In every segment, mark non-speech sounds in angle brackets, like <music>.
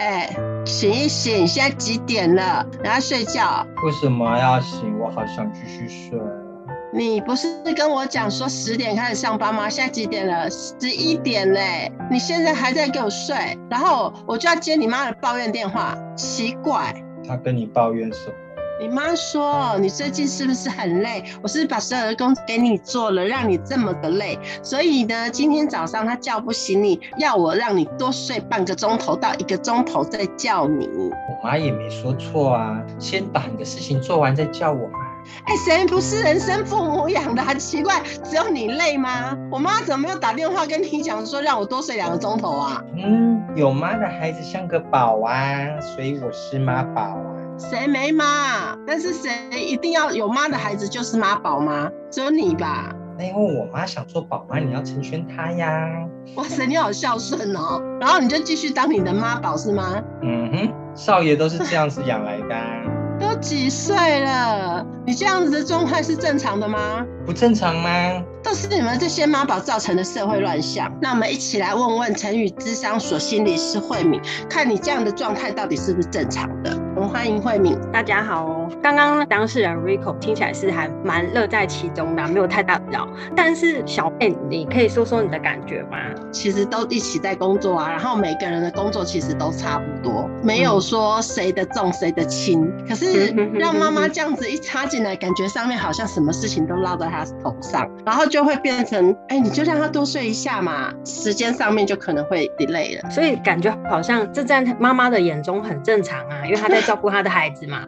哎，醒一醒，现在几点了？然后睡觉？为什么要醒？我好想继续睡。你不是跟我讲说十点开始上班吗？现在几点了？十一点嘞！你现在还在给我睡，然后我就要接你妈的抱怨电话，奇怪。他跟你抱怨什么？你妈说你最近是不是很累？我是不是把所有的工作给你做了，让你这么的累？所以呢，今天早上她叫不醒你，要我让你多睡半个钟头到一个钟头再叫你。我妈也没说错啊，先把你的事情做完再叫我嘛。哎，谁不是人生父母养的？很奇怪，只有你累吗？我妈怎么没有打电话跟你讲说让我多睡两个钟头啊？嗯，有妈的孩子像个宝啊，所以我是妈宝啊。谁没妈？但是谁一定要有妈的孩子就是妈宝吗？只有你吧？那因为我妈想做宝妈，你要成全她呀。哇塞，你好孝顺哦。然后你就继续当你的妈宝是吗？嗯哼，少爷都是这样子养来的啊。都几岁了？你这样子的状态是正常的吗？不正常吗？都是你们这些妈宝造成的社会乱象。那我们一起来问问成语智商所心理师慧敏，看你这样的状态到底是不是正常的？欢迎慧敏。大家好哦。刚刚当事人 Rico 听起来是还蛮乐在其中的，没有太大的扰。但是小贝，你可以说说你的感觉吗？其实都一起在工作啊，然后每个人的工作其实都差不多，没有说谁的重谁的轻。可是让妈妈这样子一插进来，感觉上面好像什么事情都落在她头上，然后就会变成，哎，你就让她多睡一下嘛，时间上面就可能会 delay 了。所以感觉好像这在妈妈的眼中很正常啊，因为她在照顾他的孩子嘛。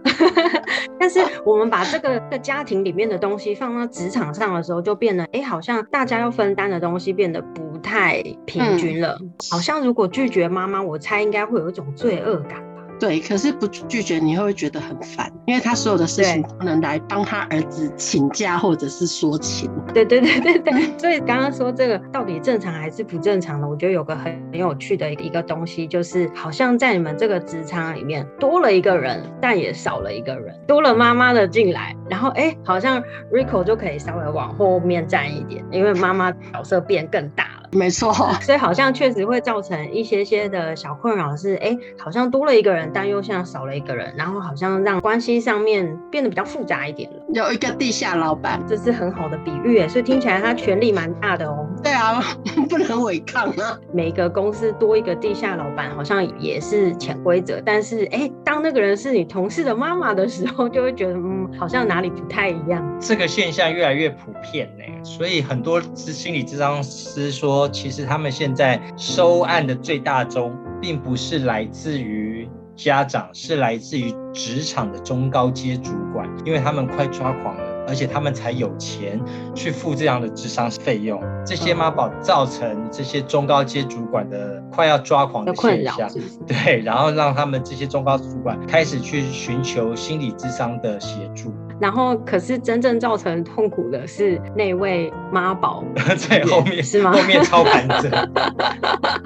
<laughs> 但是我们把这个的家庭里面的东西放到职场上的时候，就变得，哎，好像大家要分担的东西变得不太平均了。嗯、好像如果拒绝妈妈，我猜应该会有一种罪恶感。对，可是不拒绝你会觉得很烦？因为他所有的事情都能来帮他儿子请假或者是说情。对对对对对。所以刚刚说这个到底正常还是不正常的？我觉得有个很很有趣的一个东西，就是好像在你们这个职场里面多了一个人，但也少了一个人，多了妈妈的进来，然后哎，好像 Rico 就可以稍微往后面站一点，因为妈妈角色变更大了。没错，所以好像确实会造成一些些的小困扰，是哎，好像多了一个人。但又像少了一个人，然后好像让关系上面变得比较复杂一点了。有一个地下老板，这是很好的比喻，所以听起来他权力蛮大的哦。对啊，<laughs> 不能违抗啊。每个公司多一个地下老板，好像也是潜规则。但是，哎，当那个人是你同事的妈妈的时候，就会觉得，嗯，好像哪里不太一样。这个现象越来越普遍呢，所以很多心理咨商师说，其实他们现在收案的最大宗，并不是来自于。家长是来自于职场的中高阶主管，因为他们快抓狂了，而且他们才有钱去付这样的智商费用。这些妈宝造成这些中高阶主管的快要抓狂的现象，对，然后让他们这些中高主管开始去寻求心理智商的协助。然后，可是真正造成痛苦的是那位妈宝 <laughs> 在后面，是吗？后面操盘者。<laughs> <laughs>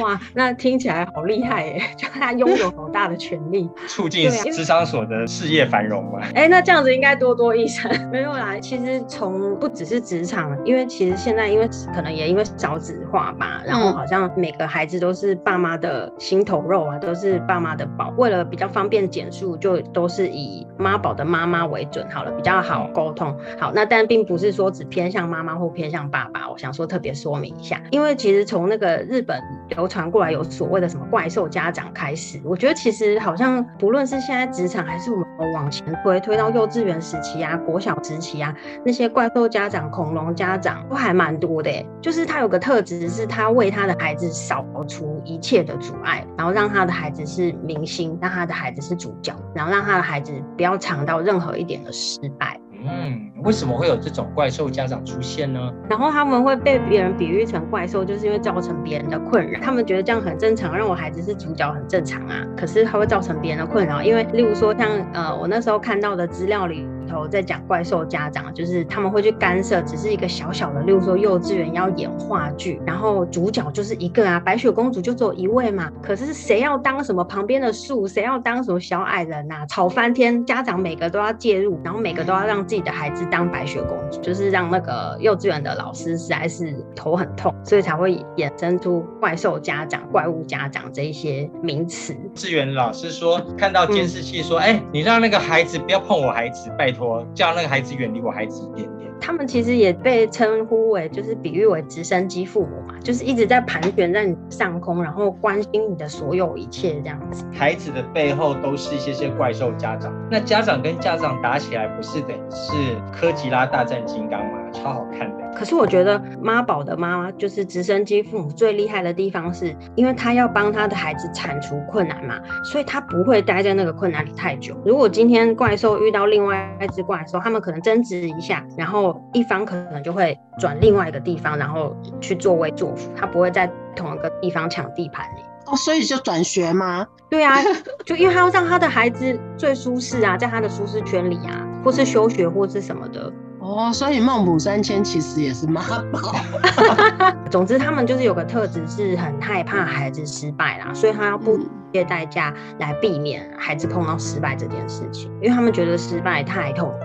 哇，那听起来好厉害耶！就他拥有好大的权利，<laughs> 促进智商所的事业繁荣嘛。哎，那这样子应该多多益善。<laughs> 没有啦，其实从不只是职场，因为其实现在因为可能也因为少子化吧，然后好像每个孩子都是爸妈的心头肉啊，都是爸妈的宝。为了比较方便简述，就都是以妈宝的妈妈为准好了，比较好沟通。好，那但并不是说只偏向妈妈或偏向爸爸，我想说特别说明一下，因为其实从那个日本流传过来有所谓的什么怪兽家长开始，我觉得其实好像不论是现在职场还是我们往前推推到幼稚园时期啊、国小时期啊，那些怪兽家长、恐龙家长都还蛮多的。就是他有个特质，是他为他的孩子扫除一切的阻碍，然后让他的孩子是明星，让他的孩子是主角，然后让他的孩子不要尝到任何一点的失败。嗯，为什么会有这种怪兽家长出现呢？然后他们会被别人比喻成怪兽，就是因为造成别人的困扰。他们觉得这样很正常，让我孩子是主角很正常啊。可是他会造成别人的困扰，因为例如说像呃我那时候看到的资料里头在讲怪兽家长，就是他们会去干涉，只是一个小小的，例如说幼稚园要演话剧，然后主角就是一个啊，白雪公主就只有一位嘛。可是谁要当什么旁边的树，谁要当什么小矮人呐、啊，吵翻天，家长每个都要介入，然后每个都要让自己的孩子当白雪公主，就是让那个幼稚园的老师实在是头很痛，所以才会衍生出怪兽家长、怪物家长这一些名词。幼稚园老师说，看到监视器说，哎、嗯欸，你让那个孩子不要碰我孩子，拜托，叫那个孩子远离我孩子一点点。他们其实也被称呼为，就是比喻为直升机父母嘛，就是一直在盘旋在你上空，然后关心你的所有一切这样子。孩子的背后都是一些些怪兽家长，那家长跟家长打起来，不是等于是科吉拉大战金刚吗？超好看的。可是我觉得妈宝的妈妈就是直升机父母最厉害的地方是，因为他要帮他的孩子铲除困难嘛，所以他不会待在那个困难里太久。如果今天怪兽遇到另外一只怪兽，他们可能争执一下，然后一方可能就会转另外一个地方，然后去作威作福，他不会在同一个地方抢地盘里。<laughs> 哦，所以就转学吗？对啊，就因为他要让他的孩子最舒适啊，在他的舒适圈里啊，或是休学或是什么的。哦，所以孟母三迁其实也是妈宝。<laughs> 总之，他们就是有个特质，是很害怕孩子失败啦，所以他要不惜代价来避免孩子碰到失败这件事情，因为他们觉得失败太痛苦。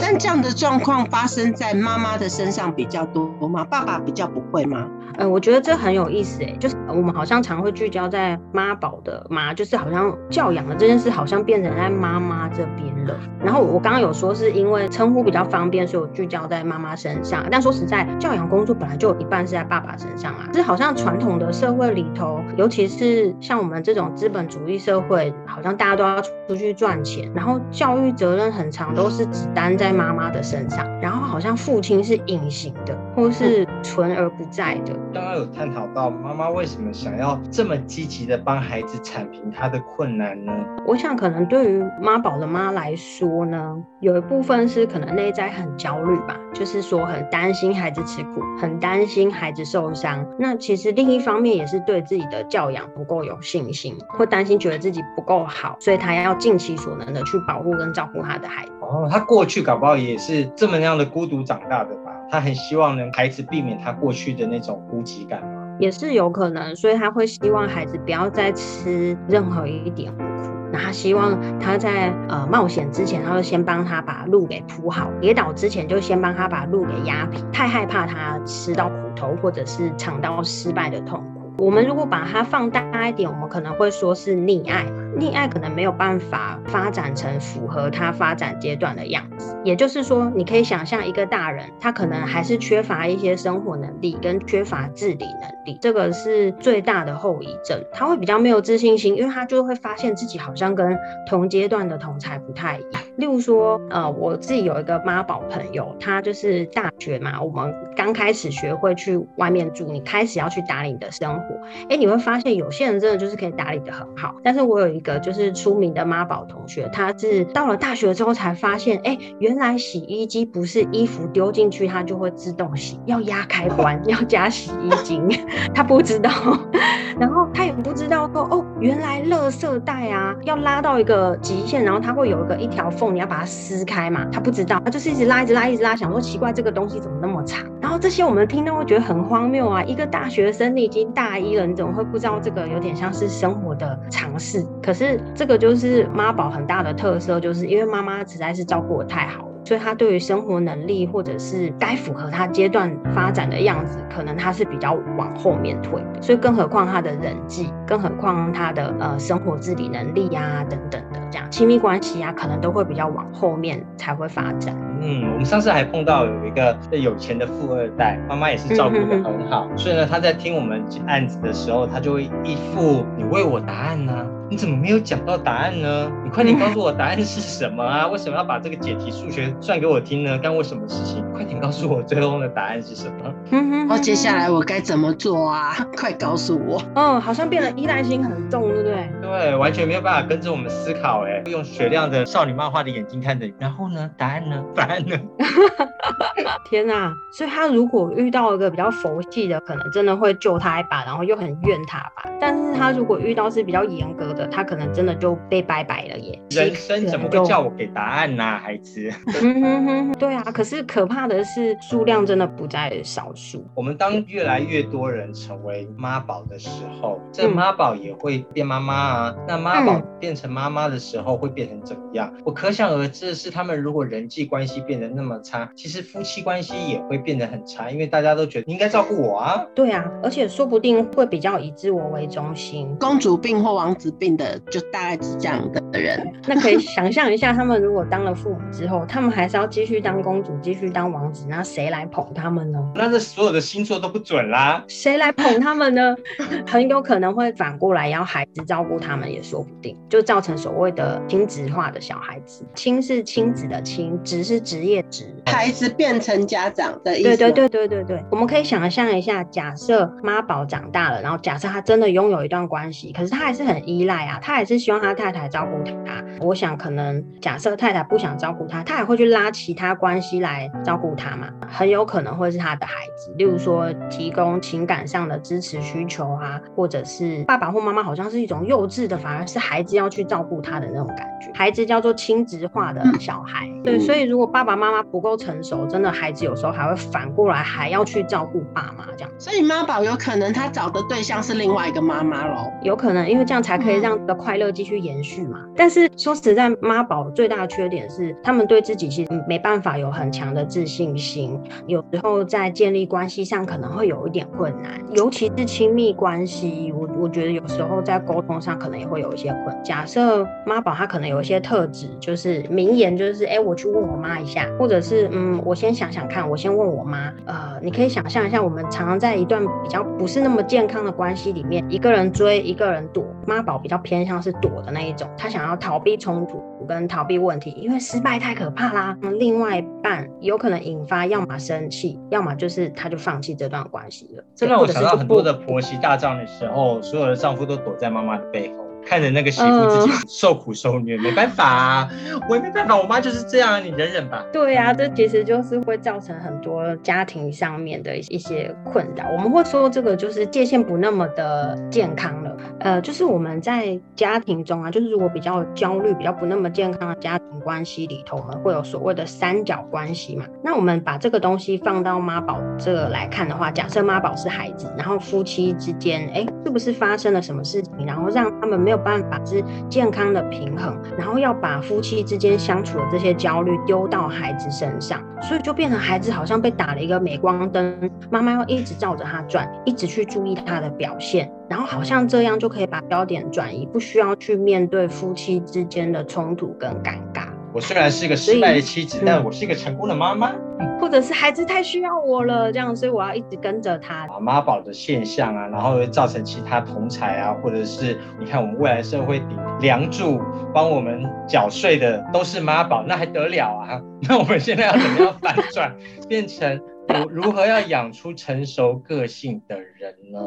但这样的状况发生在妈妈的身上比较多吗？爸爸比较不会吗？嗯，我觉得这很有意思诶，就是我们好像常会聚焦在妈宝的妈，就是好像教养的这件事好像变成在妈妈这边了。然后我刚刚有说是因为称呼比较方便，所以我聚焦在妈妈身上。但说实在，教养工作本来就有一半是在爸爸身上啊。就是好像传统的社会里头，尤其是像我们这种资本主义社会，好像大家都要出去赚钱，然后教育责任很长都是只担在妈妈的身上，然后好像父亲是隐形的，或是存而不在的。刚刚有探讨到妈妈为什么想要这么积极的帮孩子铲平他的困难呢？我想可能对于妈宝的妈来说呢，有一部分是可能内在很焦虑吧，就是说很担心孩子吃苦，很担心孩子受伤。那其实另一方面也是对自己的教养不够有信心，会担心觉得自己不够好，所以他要尽其所能的去保护跟照顾他的孩子。哦，他过去搞不好也是这么样的孤独长大的吧？他很希望能孩子避免他过去的那种孤寂感？也是有可能，所以他会希望孩子不要再吃任何一点苦。那他希望他在呃冒险之前，他就先帮他把路给铺好；跌倒之前，就先帮他把路给压平。太害怕他吃到苦头，或者是尝到失败的痛苦。我们如果把它放大一点，我们可能会说是溺爱。溺爱可能没有办法发展成符合他发展阶段的样子，也就是说，你可以想象一个大人，他可能还是缺乏一些生活能力跟缺乏自理能力，这个是最大的后遗症。他会比较没有自信心，因为他就会发现自己好像跟同阶段的同才不太一样。例如说，呃，我自己有一个妈宝朋友，他就是大学嘛，我们刚开始学会去外面住，你开始要去打理你的生活，哎，你会发现有些人真的就是可以打理得很好，但是我有一个就是出名的妈宝同学，他是到了大学之后才发现，哎，原来洗衣机不是衣服丢进去它就会自动洗，要压开关，<laughs> 要加洗衣精，他不知道，<laughs> 然后他也不知道说，哦，原来垃圾袋啊要拉到一个极限，然后它会有一个一条缝，你要把它撕开嘛，他不知道，他就是一直拉，一直拉，一直拉，想说奇怪这个东西怎么那么长，然后这些我们听到会觉得很荒谬啊，一个大学生你已经大一了，你怎么会不知道这个有点像是生活的常识？可是。这个就是妈宝很大的特色，就是因为妈妈实在是照顾得太好了，所以他对于生活能力或者是该符合他阶段发展的样子，可能他是比较往后面退的。所以更何况他的人际，更何况他的呃生活自理能力呀、啊、等等的，这样亲密关系啊，可能都会比较往后面才会发展。嗯，我们上次还碰到有一个有钱的富二代，妈妈也是照顾的很好，<laughs> 所以呢，他在听我们案子的时候，他就会一副你为我答案呢、啊，你怎么没有讲到答案呢？你快点告诉我答案是什么啊？为什么要把这个解题数学算给我听呢？干我什么事情？快快点告诉我最终的答案是什么？嗯哼，哦，接下来我该怎么做啊？<laughs> 快告诉我！嗯，好像变得依赖心很重，对不对？对，完全没有办法跟着我们思考，哎，用雪亮的少女漫画的眼睛看着你。然后呢？答案呢？答案呢？<laughs> 天哪！所以他如果遇到一个比较佛系的，可能真的会救他一把，然后又很怨他吧。但是他如果遇到是比较严格的，他可能真的就被拜拜了耶。人生怎么会叫我给答案呢、啊，孩子？<laughs> 嗯哼哼，对啊。可是可怕的是数量真的不在少数。我们当越来越多人成为妈宝的时候，这妈宝也会变妈妈啊。那妈宝变成妈妈的时候会变成怎么样？我可想而知的是，他们如果人际关系变得那么差，其实夫妻关系也会变得很差，因为大家都觉得你应该照顾我啊。对啊，而且说不定会比较以自我为中心，公主病或王子病的，就大概是这样的人。那可以想象一下，他们如果当了父母之后，他们还是要继续当公主，继续当王子，那谁来捧他们呢？那这所有的星座都不准啦。谁来捧他们呢？<laughs> 很有可能会反过来要孩子照顾他们，也说不定，就造成所谓的亲职化的小孩子。亲是亲子的亲，职是职业职，孩子变成家长的意思。对对对对对对，我们可以想象一下，假设妈宝长大了，然后假设他真的拥有一段关系，可是他还是很依赖啊，他还是希望他太太照顾他。我想可能假设太太不想照顾他，他还会去拉其他关系来照顾他嘛？很有可能会是他的孩子，例如说提供情感上的支持需求啊，或者是爸爸或妈妈好像是一种幼稚的，反而是孩子要去照顾他的那种感觉。孩子叫做亲职化的小孩，对，所以如果爸爸妈妈不够成熟，真的孩子有时候还会反过来还要去照顾爸妈这样。所以妈宝有可能他找的对象是另外一个妈妈喽？有可能，因为这样才可以让这个快乐继续延续嘛。但是说实在，妈宝最大的缺点是他们对自己其实没办法有很强的自信心，有时候在建立关系上可能会有一点困难，尤其是亲密关系，我我觉得有时候在沟通上可能也会有一些困。假设妈宝他可能有一些特质，就是名言就是，哎，我去问我妈一下，或者是嗯，我先想想看，我先问我妈。呃，你可以想象一下，我们常常在一段比较不是那么健康的关系里面，一个人追，一个人躲，妈宝比较偏向是躲的那一种，他想要逃避冲突跟逃避问题，因为失败太可怕啦。另外一半有可能引发要么生气，要么就是他就放弃这段关系了。这让我想到很多的婆媳大战的时候，所有的丈夫都躲在妈妈的背后。看着那个媳妇自己受苦受虐，呃、没办法啊，我也没办法，我妈就是这样，你忍忍吧。对呀、啊，这其实就是会造成很多家庭上面的一些困扰。我们会说这个就是界限不那么的健康呃，就是我们在家庭中啊，就是如果比较焦虑、比较不那么健康的家庭关系里头，我们会有所谓的三角关系嘛。那我们把这个东西放到妈宝这来看的话，假设妈宝是孩子，然后夫妻之间，哎，是不是发生了什么事情，然后让他们没有办法是健康的平衡，然后要把夫妻之间相处的这些焦虑丢到孩子身上，所以就变成孩子好像被打了一个镁光灯，妈妈要一直照着他转，一直去注意他的表现，然后好像这样就可以把焦点转移，不需要去面对夫妻之间的冲突跟尴尬。我虽然是一个失败的妻子，但我是一个成功的妈妈。或者是孩子太需要我了，这样，所以我要一直跟着他。妈宝的现象啊，然后会造成其他同才啊，或者是你看我们未来社会顶梁柱帮我们缴税的都是妈宝，那还得了啊？<laughs> 那我们现在要怎么样反转，<laughs> 变成如如何要养出成熟个性的人呢？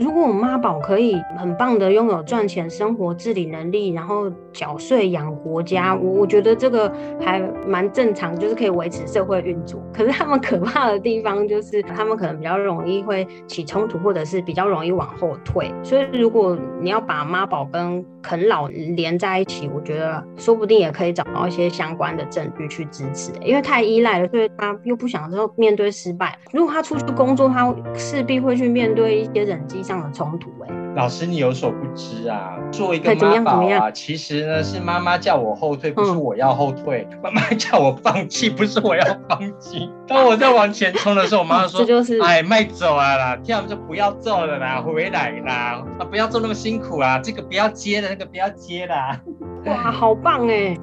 如果我妈宝可以很棒的拥有赚钱、生活自理能力，然后缴税养国家，我我觉得这个还蛮正常，就是可以维持社会运作。可是他们可怕的地方就是，他们可能比较容易会起冲突，或者是比较容易往后退。所以如果你要把妈宝跟啃老连在一起，我觉得说不定也可以找到一些相关的证据去支持。因为太依赖了，所以他又不想说面对失败。如果他出去工作，他势必会去面对一些人际上的冲突。哎，老师，你有所不知啊，作为一个妈宝啊，其实呢是妈妈叫我后退，不是我要后退；<laughs> 妈妈叫我放弃，<laughs> 不是我要放弃。<laughs> 当我在往前冲的时候，我妈说：“这就是哎，迈走啊啦，这样就不要做了啦，回来啦，啊不要做那么辛苦啊，这个不要接了，那个不要接啦。”哇，好棒哎！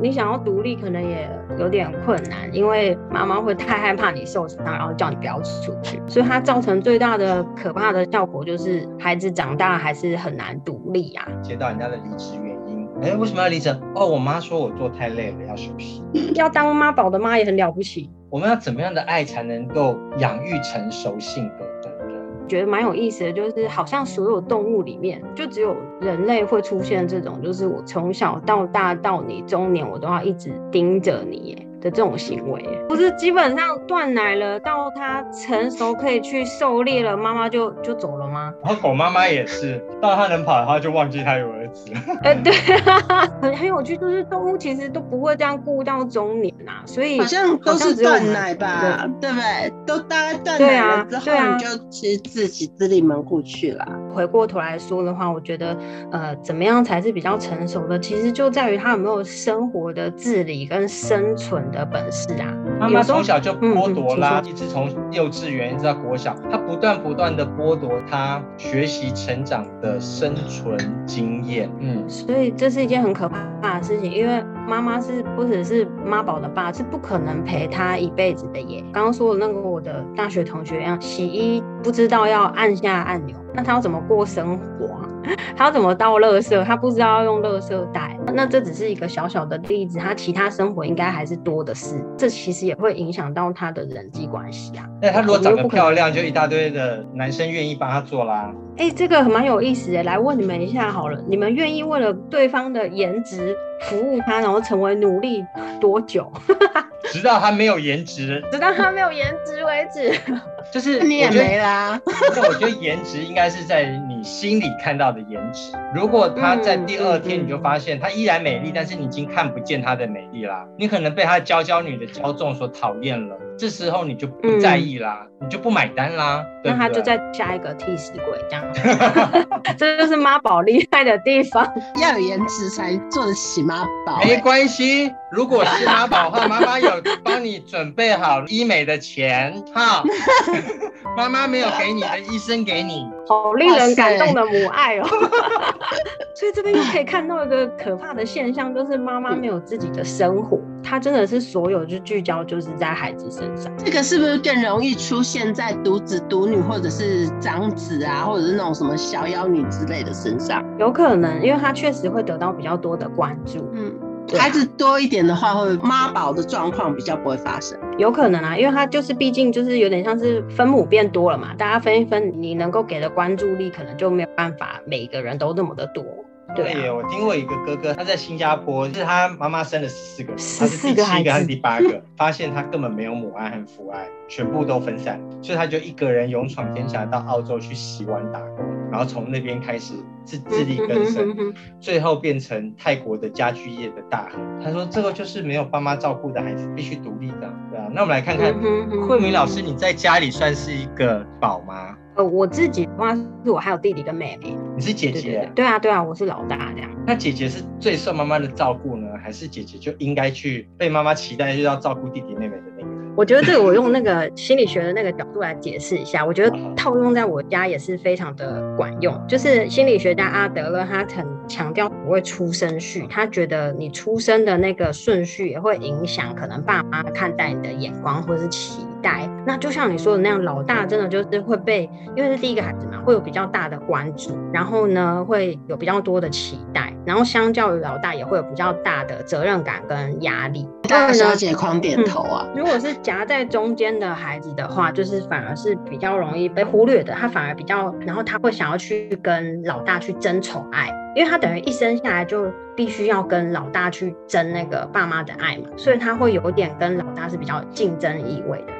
你想要独立，可能也有点困难，因为妈妈会太害怕你受伤，然后叫你不要出去，所以它造成最大的可怕的效果就是孩子长大还是很难独立啊。接到人家的离职原因，哎，为什么要离职？哦，我妈说我做太累了，要休息。<laughs> 要当妈宝的妈也很了不起。我们要怎么样的爱才能够养育成熟性格？觉得蛮有意思的，就是好像所有动物里面，就只有人类会出现这种，就是我从小到大到你中年，我都要一直盯着你耶。的这种行为，不是基本上断奶了，到它成熟可以去狩猎了，妈妈就就走了吗？然后狗妈妈也是，<laughs> 到它能跑，它就忘记它有儿子。哎、欸，对啊，很 <laughs> 很有趣，就是动物其实都不会这样顾到中年呐、啊，所以好像都是断奶吧，对不对？都大概断奶了之后，你就其实自己自立门户去了。回过头来说的话，我觉得呃，怎么样才是比较成熟的？其实就在于他有没有生活的自理跟生存的本事啊。妈妈从小就剥夺啦，一直从幼稚园一直到国小，他不断不断的剥夺他学习成长的生存经验。嗯，所以这是一件很可怕的事情，因为妈妈是不只是妈宝的爸，是不可能陪他一辈子的耶。刚刚说的那个我的大学同学一样，洗衣不知道要按下按钮。那他要怎么过生活啊？<laughs> 他要怎么倒垃圾？他不知道要用垃圾袋。那这只是一个小小的例子，他其他生活应该还是多的是。这其实也会影响到他的人际关系啊。那他如果长得漂亮，就一大堆的男生愿意帮他做啦。哎、欸，这个蛮有意思的。来问你们一下好了，你们愿意为了对方的颜值服务他，然后成为奴隶多久？直到他没有颜值，直到他没有颜值为止。就是你也没啦。那我觉得颜值应该是在你心里看到的颜值。如果他在第二天你就发现他依然美丽，但是你已经看不见他的美丽啦，你可能被他娇娇女的骄纵所讨厌了。这时候你就不在意啦，嗯、你就不买单啦。那他就在下一个替死鬼这样。<laughs> 这就是妈宝厉害的地方，<laughs> 要有颜值才做得起妈宝。没关系，如果是妈宝的话，妈妈有帮你准备好医美的钱哈。<laughs> 妈妈没有给你的，医生给你。好令人感动的母爱哦。所以这边又可以看到一个可怕的现象，就是妈妈没有自己的生活，她真的是所有就聚焦就是在孩子身上。这个是不是更容易出现在独子独女或者是长子啊，或者是那种什么小妖女之类的身上？有可能，因为他确实会得到比较多的关注。嗯。孩子多一点的话，会妈宝的状况比较不会发生。有可能啊，因为他就是毕竟就是有点像是分母变多了嘛，大家分一分，你能够给的关注力可能就没有办法每个人都那么的多。对，啊、对，我听过一个哥哥，他在新加坡，就是他妈妈生了十四个，他是第七个还是第八个？<laughs> 发现他根本没有母爱和父爱，全部都分散，所以他就一个人勇闯天下，到澳洲去洗碗打工，然后从那边开始自自力更生，<laughs> 最后变成泰国的家具业的大亨。他说这个就是没有爸妈照顾的孩子，必须独立的，对啊。那我们来看看慧敏老师，你在家里算是一个宝吗？呃，我自己的话是我还有弟弟跟妹妹。你是姐姐？对，对，对，对啊，对啊，我是老大这样。那姐姐是最受妈妈的照顾呢，还是姐姐就应该去被妈妈期待就要照顾弟弟妹妹的那个？我觉得这个我用那个心理学的那个角度来解释一下，我觉得 <laughs> 套用在我家也是非常的管用。就是心理学家阿德勒他很强调所谓出生序，他觉得你出生的那个顺序也会影响可能爸妈看待你的眼光或者是期待。那就像你说的那样，老大真的就是会被，因为是第一个孩子嘛，会有比较大的关注，然后呢会有比较多的期待，然后相较于老大也会有比较大的责任感跟压力。大小姐狂点头啊！如果是夹在中间的孩子的话，就是反而是比较容易被忽略的，他反而比较，然后他会想要去跟老大去争宠爱，因为他等于一生下来就必须要跟老大去争那个爸妈的爱嘛，所以他会有点跟老大是比较竞争意味的。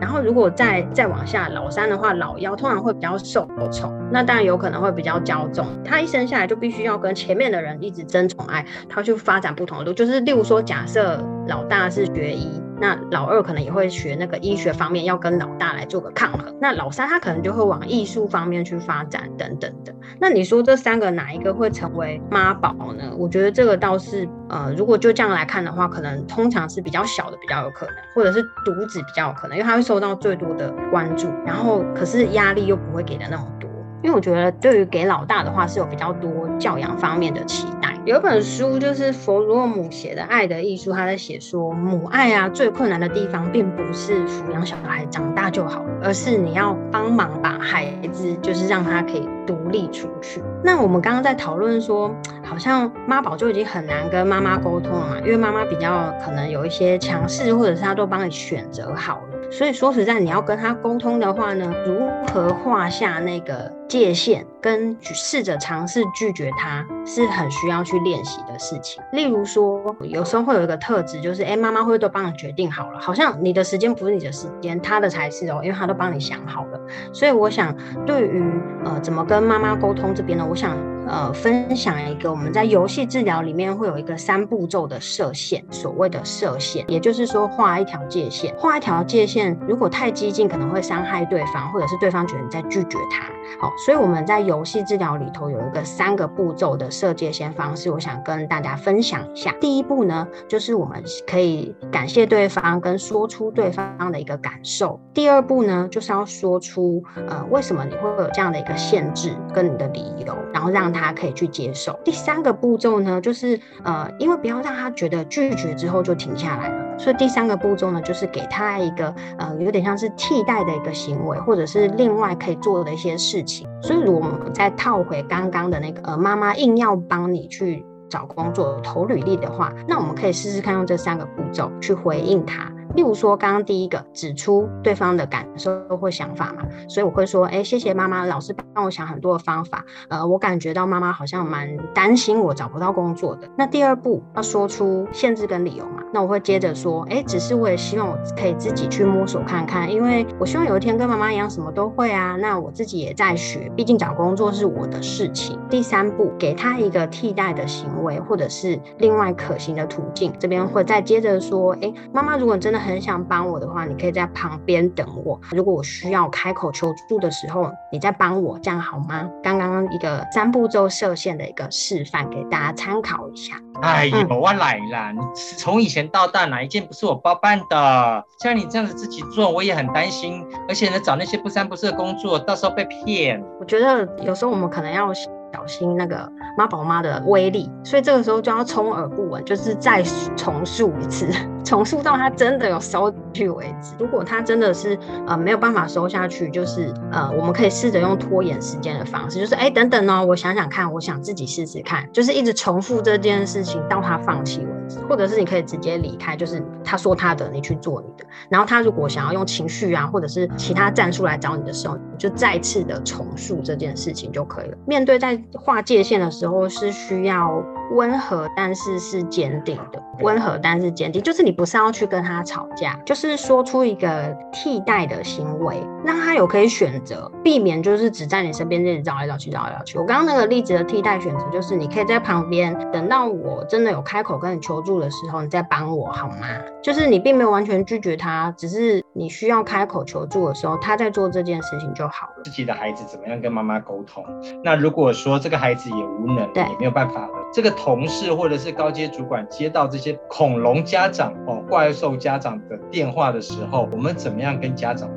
然后如果再再往下，老三的话，老幺通常会比较受宠，那当然有可能会比较骄纵。他一生下来就必须要跟前面的人一直争宠爱，他去发展不同的路。就是例如说，假设老大是学医。那老二可能也会学那个医学方面，要跟老大来做个抗衡。那老三他可能就会往艺术方面去发展等等的。那你说这三个哪一个会成为妈宝呢？我觉得这个倒是，呃，如果就这样来看的话，可能通常是比较小的比较有可能，或者是独子比较有可能，因为他会受到最多的关注，然后可是压力又不会给的那么多。因为我觉得对于给老大的话是有比较多教养方面的期待。有本书就是弗洛姆写的《爱的艺术》，他在写说，母爱啊，最困难的地方并不是抚养小孩长大就好，而是你要帮忙把孩子，就是让他可以独立出去。那我们刚刚在讨论说，好像妈宝就已经很难跟妈妈沟通了嘛，因为妈妈比较可能有一些强势，或者是她都帮你选择好了。所以说实在，你要跟他沟通的话呢，如何画下那个界限，跟试着尝试拒绝他，是很需要去练习的事情。例如说，有时候会有一个特质，就是哎，妈妈会不会都帮你决定好了，好像你的时间不是你的时间，他的才是哦，因为他都帮你想好了。所以我想，对于呃怎么跟妈妈沟通这边呢，我想。呃，分享一个我们在游戏治疗里面会有一个三步骤的设限，所谓的设限，也就是说画一条界限，画一条界限，如果太激进，可能会伤害对方，或者是对方觉得你在拒绝他。好，所以我们在游戏治疗里头有一个三个步骤的设界限方式，我想跟大家分享一下。第一步呢，就是我们可以感谢对方，跟说出对方的一个感受。第二步呢，就是要说出呃为什么你会有这样的一个限制跟你的理由，然后让。他他可以去接受。第三个步骤呢，就是呃，因为不要让他觉得拒绝之后就停下来了，所以第三个步骤呢，就是给他一个呃，有点像是替代的一个行为，或者是另外可以做的一些事情。所以如果我们再套回刚刚的那个呃，妈妈硬要帮你去找工作投履历的话，那我们可以试试看用这三个步骤去回应他。例如说，刚刚第一个指出对方的感受或想法嘛，所以我会说，哎，谢谢妈妈，老师帮我想很多的方法，呃，我感觉到妈妈好像蛮担心我找不到工作的。那第二步要说出限制跟理由嘛，那我会接着说，哎，只是我也希望我可以自己去摸索看看，因为我希望有一天跟妈妈一样什么都会啊。那我自己也在学，毕竟找工作是我的事情。第三步，给他一个替代的行为或者是另外可行的途径，这边会再接着说，哎，妈妈，如果真的很想帮我的话，你可以在旁边等我。如果我需要开口求助的时候，你再帮我，这样好吗？刚刚一个三步骤射线的一个示范，给大家参考一下。哎呦，嗯、我来啦！你从以前到大哪一件不是我包办的？像你这样子自己做，我也很担心。而且呢，找那些不三不四的工作，到时候被骗。我觉得有时候我们可能要。小心那个妈宝妈的威力，所以这个时候就要充耳不闻，就是再重述一次，<laughs> 重塑到他真的有收进去为止。如果他真的是呃没有办法收下去，就是呃我们可以试着用拖延时间的方式，就是哎等等哦，我想想看，我想自己试试看，就是一直重复这件事情到他放弃为止，或者是你可以直接离开，就是他说他的，你去做你的。然后他如果想要用情绪啊，或者是其他战术来找你的时候，你就再次的重塑这件事情就可以了。面对在划界限的时候是需要温和，但是是坚定的。温和但是坚定，就是你不是要去跟他吵架，就是说出一个替代的行为，让他有可以选择，避免就是只在你身边一直绕来绕去，绕来绕去。我刚刚那个例子的替代选择，就是你可以在旁边等到我真的有开口跟你求助的时候，你再帮我好吗？就是你并没有完全拒绝他，只是你需要开口求助的时候，他在做这件事情就好了。自己的孩子怎么样跟妈妈沟通？那如果说这个孩子也无能，对，也没有办法了，这个同事或者是高阶主管接到这些。恐龙家长哦，怪兽家长的电话的时候，我们怎么样跟家长？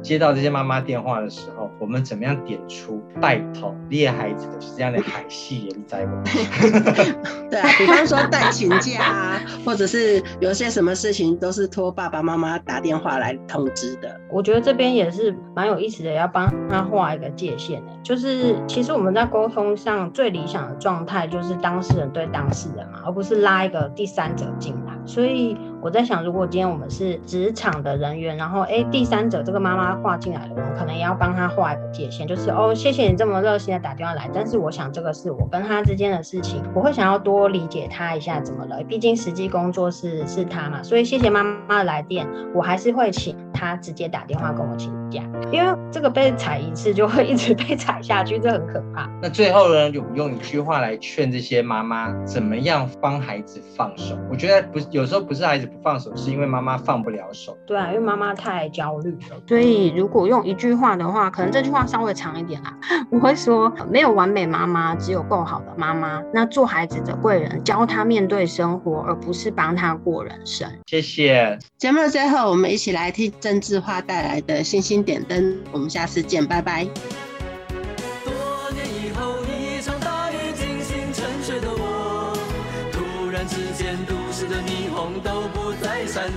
接到这些妈妈电话的时候，我们怎么样点出拜托猎孩子的是这样的海戏也在吗？<laughs> 对啊，比方说带请假啊，<laughs> 或者是有些什么事情都是托爸爸妈妈打电话来通知的。我觉得这边也是蛮有意思的，要帮他画一个界限。就是其实我们在沟通上最理想的状态就是当事人对当事人嘛，而不是拉一个第三者进来。所以我在想，如果今天我们是职场的人员，然后哎第三者这个妈妈画进来了，我们可能也要帮他画一个界限，就是哦谢谢你这么热心的打电话来，但是我想这个是我跟他之间的事情，我会想要多理解他一下怎么了，毕竟实际工作是是他嘛，所以谢谢妈妈的来电，我还是会请他直接打电话跟我请假，因为这个被踩一次就会 <laughs> 一直被踩。下去，这很可怕。那最后呢，有用一句话来劝这些妈妈，怎么样帮孩子放手？我觉得不，有时候不是孩子不放手，是因为妈妈放不了手。对啊，因为妈妈太焦虑了。所以如果用一句话的话，可能这句话稍微长一点啦。<laughs> 我会说，没有完美妈妈，只有够好的妈妈。那做孩子的贵人，教他面对生活，而不是帮他过人生。谢谢。节目的最后，我们一起来听郑智化带来的星星点灯。我们下次见，拜拜。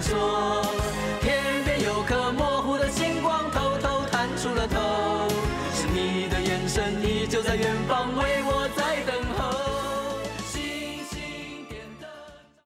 间，